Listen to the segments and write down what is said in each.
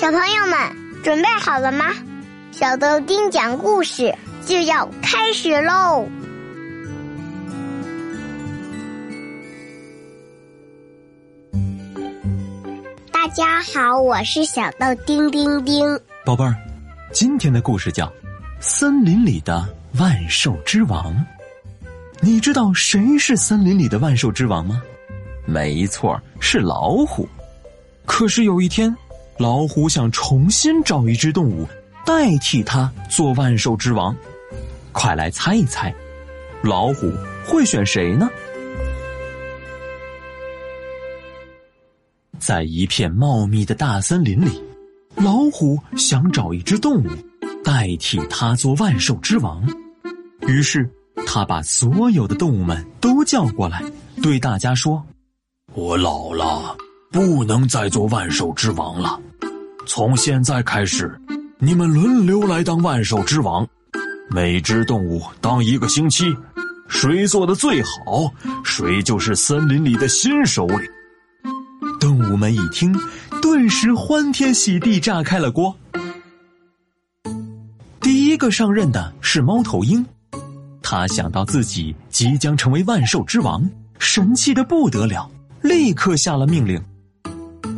小朋友们准备好了吗？小豆丁讲故事就要开始喽！大家好，我是小豆丁丁丁。宝贝儿，今天的故事叫《森林里的万兽之王》。你知道谁是森林里的万兽之王吗？没错，是老虎。可是有一天。老虎想重新找一只动物代替它做万兽之王，快来猜一猜，老虎会选谁呢？在一片茂密的大森林里，老虎想找一只动物代替它做万兽之王，于是他把所有的动物们都叫过来，对大家说：“我老了，不能再做万兽之王了。”从现在开始，你们轮流来当万兽之王，每只动物当一个星期，谁做的最好，谁就是森林里的新首领。动物们一听，顿时欢天喜地，炸开了锅。第一个上任的是猫头鹰，他想到自己即将成为万兽之王，神气的不得了，立刻下了命令：“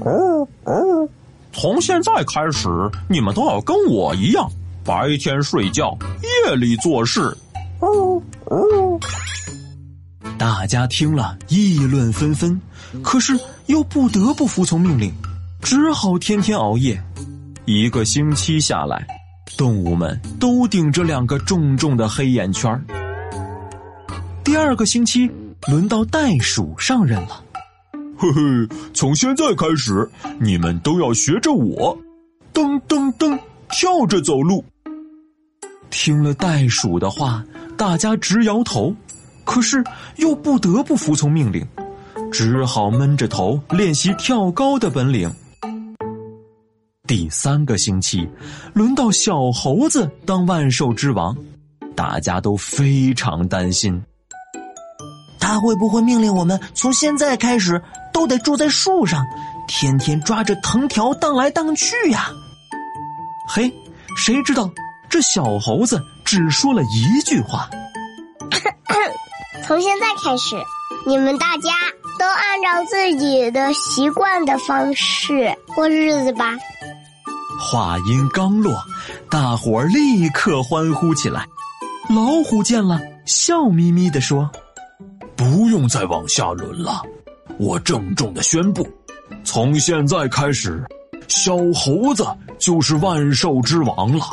哦哦。”从现在开始，你们都要跟我一样，白天睡觉，夜里做事。哦哦！大家听了议论纷纷，可是又不得不服从命令，只好天天熬夜。一个星期下来，动物们都顶着两个重重的黑眼圈。第二个星期，轮到袋鼠上任了。嘿嘿，从现在开始，你们都要学着我，噔噔噔，跳着走路。听了袋鼠的话，大家直摇头，可是又不得不服从命令，只好闷着头练习跳高的本领。第三个星期，轮到小猴子当万兽之王，大家都非常担心，他会不会命令我们从现在开始？都得住在树上，天天抓着藤条荡来荡去呀。嘿，谁知道这小猴子只说了一句话：“从现在开始，你们大家都按照自己的习惯的方式过日子吧。”话音刚落，大伙儿立刻欢呼起来。老虎见了，笑眯眯的说：“不用再往下轮了。”我郑重的宣布，从现在开始，小猴子就是万兽之王了。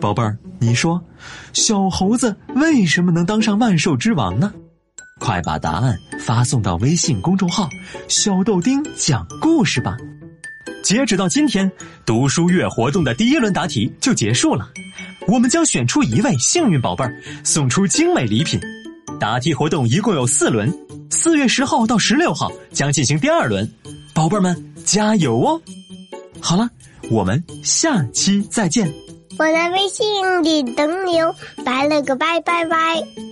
宝贝儿，你说，小猴子为什么能当上万兽之王呢？快把答案发送到微信公众号“小豆丁讲故事”吧。截止到今天，读书月活动的第一轮答题就结束了。我们将选出一位幸运宝贝儿，送出精美礼品。答题活动一共有四轮，四月十号到十六号将进行第二轮，宝贝儿们加油哦！好了，我们下期再见。我在微信里等你哦，拜了个拜拜拜。